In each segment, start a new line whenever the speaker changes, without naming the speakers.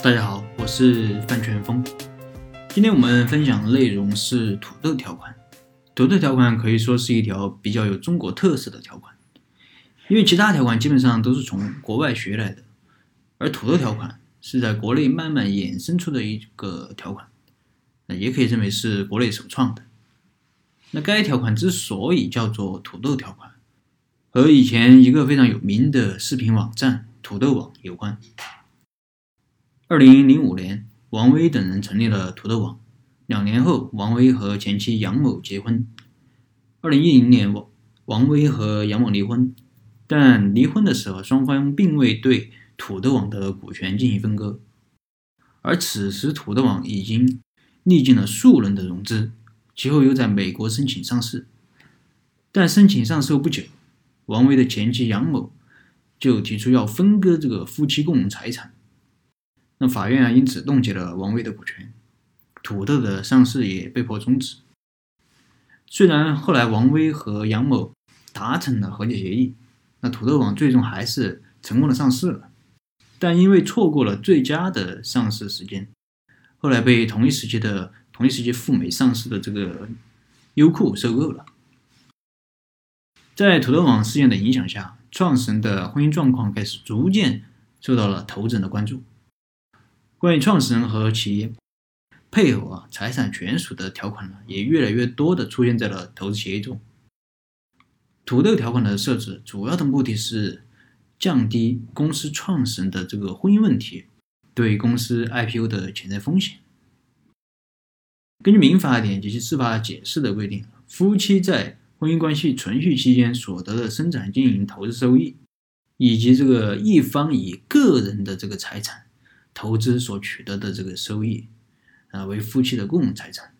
大家好，我是范全峰。今天我们分享的内容是土豆条款。土豆条款可以说是一条比较有中国特色的条款，因为其他条款基本上都是从国外学来的，而土豆条款是在国内慢慢衍生出的一个条款，那也可以认为是国内首创的。那该条款之所以叫做土豆条款，和以前一个非常有名的视频网站土豆网有关。二零零五年，王威等人成立了土豆网。两年后，王威和前妻杨某结婚。二零一零年，王王威和杨某离婚，但离婚的时候，双方并未对土豆网的股权进行分割。而此时，土豆网已经历尽了数轮的融资。其后又在美国申请上市，但申请上市后不久，王威的前妻杨某就提出要分割这个夫妻共同财产，那法院啊因此冻结了王威的股权，土豆的上市也被迫终止。虽然后来王威和杨某达成了和解协议，那土豆网最终还是成功的上市了，但因为错过了最佳的上市时间，后来被同一时期的。同一时期赴美上市的这个优酷收购了。在土豆网事件的影响下，创始人的婚姻状况开始逐渐受到了投资人的关注。关于创始人和企业配偶啊财产权属的条款呢，也越来越多的出现在了投资协议中。土豆条款的设置，主要的目的是降低公司创始人的这个婚姻问题对公司 IPO 的潜在风险。根据民法典及其司法解释的规定，夫妻在婚姻关系存续期间所得的生产经营投资收益，以及这个一方以个人的这个财产投资所取得的这个收益，啊，为夫妻的共同财产。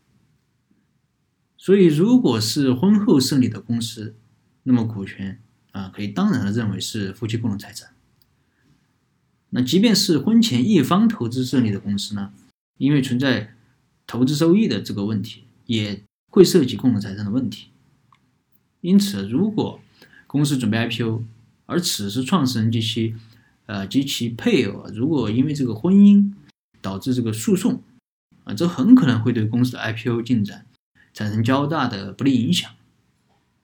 所以，如果是婚后设立的公司，那么股权啊，可以当然的认为是夫妻共同财产。那即便是婚前一方投资设立的公司呢，因为存在投资收益的这个问题也会涉及共同财产的问题，因此，如果公司准备 IPO，而此时创始人及其呃及其配偶如果因为这个婚姻导致这个诉讼啊，这很可能会对公司的 IPO 进展产生较大的不利影响。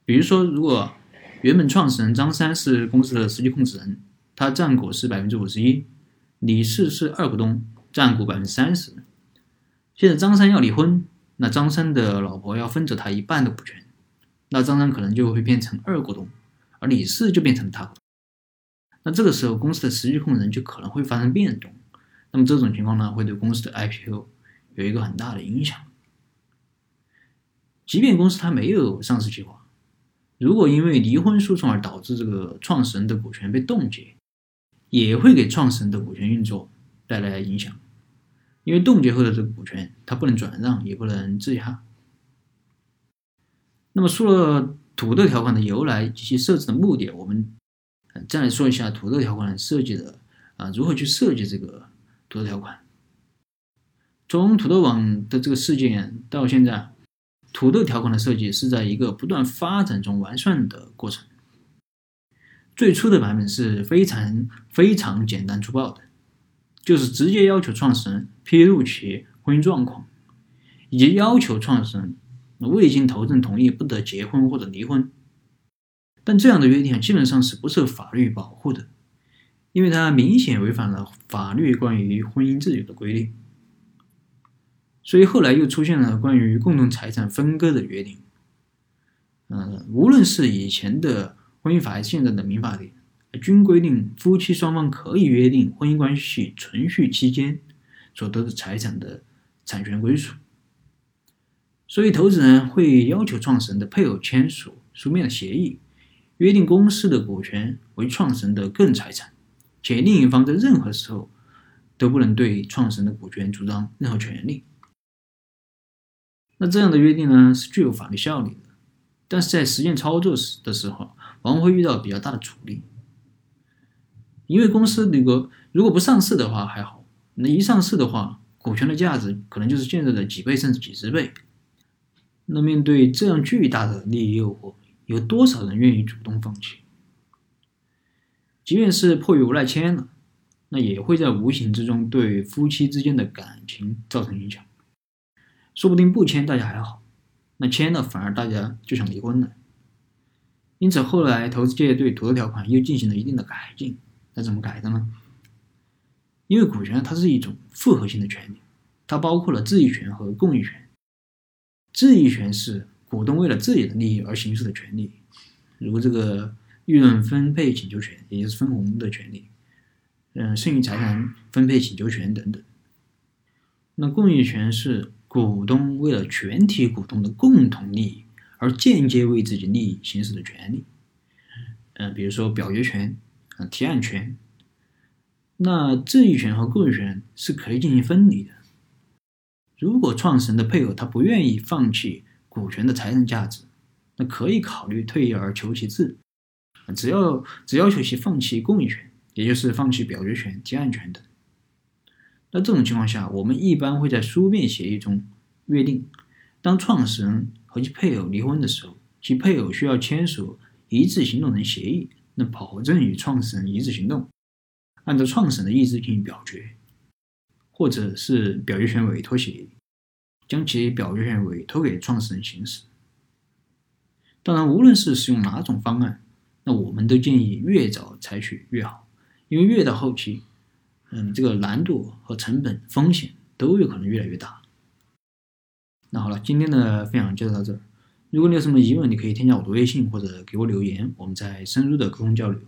比如说，如果原本创始人张三是公司的实际控制人，他占股是百分之五十一，李四是二股东，占股百分之三十。现在张三要离婚，那张三的老婆要分走他一半的股权，那张三可能就会变成二股东，而李四就变成大股。那这个时候公司的实际控制人就可能会发生变动，那么这种情况呢，会对公司的 IPO 有一个很大的影响。即便公司它没有上市计划，如果因为离婚诉讼而导致这个创始人的股权被冻结，也会给创始人的股权运作带来影响。因为冻结后的这个股权，它不能转让，也不能质押。那么说了土豆条款的由来及其设置的目的，我们再来说一下土豆条款设计的啊，如何去设计这个土豆条款。从土豆网的这个事件到现在，土豆条款的设计是在一个不断发展中完善的过程。最初的版本是非常非常简单粗暴的。就是直接要求创始人披露其婚姻状况，以及要求创始人未经投资人同意不得结婚或者离婚。但这样的约定基本上是不受法律保护的，因为它明显违反了法律关于婚姻自由的规定。所以后来又出现了关于共同财产分割的约定。嗯，无论是以前的婚姻法，还是现在的民法典。均规定夫妻双方可以约定婚姻关系存续期间所得的财产的产权归属，所以投资人会要求创始人的配偶签署书面的协议，约定公司的股权为创始人的个人财产，且另一方在任何时候都不能对创始人的股权主张任何权利。那这样的约定呢是具有法律效力的，但是在实践操作时的时候，往往会遇到比较大的阻力。因为公司如果如果不上市的话还好，那一上市的话，股权的价值可能就是现在的几倍甚至几十倍。那面对这样巨大的利益诱惑，有多少人愿意主动放弃？即便是迫于无奈签了，那也会在无形之中对夫妻之间的感情造成影响。说不定不签大家还好，那签了反而大家就想离婚了。因此后来投资界对土特条款又进行了一定的改进。那怎么改的呢？因为股权它是一种复合性的权利，它包括了质益权和共益权。质益权是股东为了自己的利益而行使的权利，如这个利润分配请求权，也就是分红的权利，嗯，剩余财产分配请求权等等。那共益权是股东为了全体股东的共同利益而间接为自己利益行使的权利，嗯，比如说表决权。啊，提案权，那质益权和共益权是可以进行分离的。如果创始人的配偶他不愿意放弃股权的财产价值，那可以考虑退而求其次，只要只要求其放弃共益权，也就是放弃表决权、提案权等。那这种情况下，我们一般会在书面协议中约定，当创始人和其配偶离婚的时候，其配偶需要签署一致行动人协议。那保证与创始人一致行动，按照创始人的意志进行表决，或者是表决权委托协议，将其表决权委托给创始人行使。当然，无论是使用哪种方案，那我们都建议越早采取越好，因为越到后期，嗯，这个难度和成本、风险都有可能越来越大。那好了，今天的分享就到这儿。如果你有什么疑问，你可以添加我的微信或者给我留言，我们再深入的沟通交流。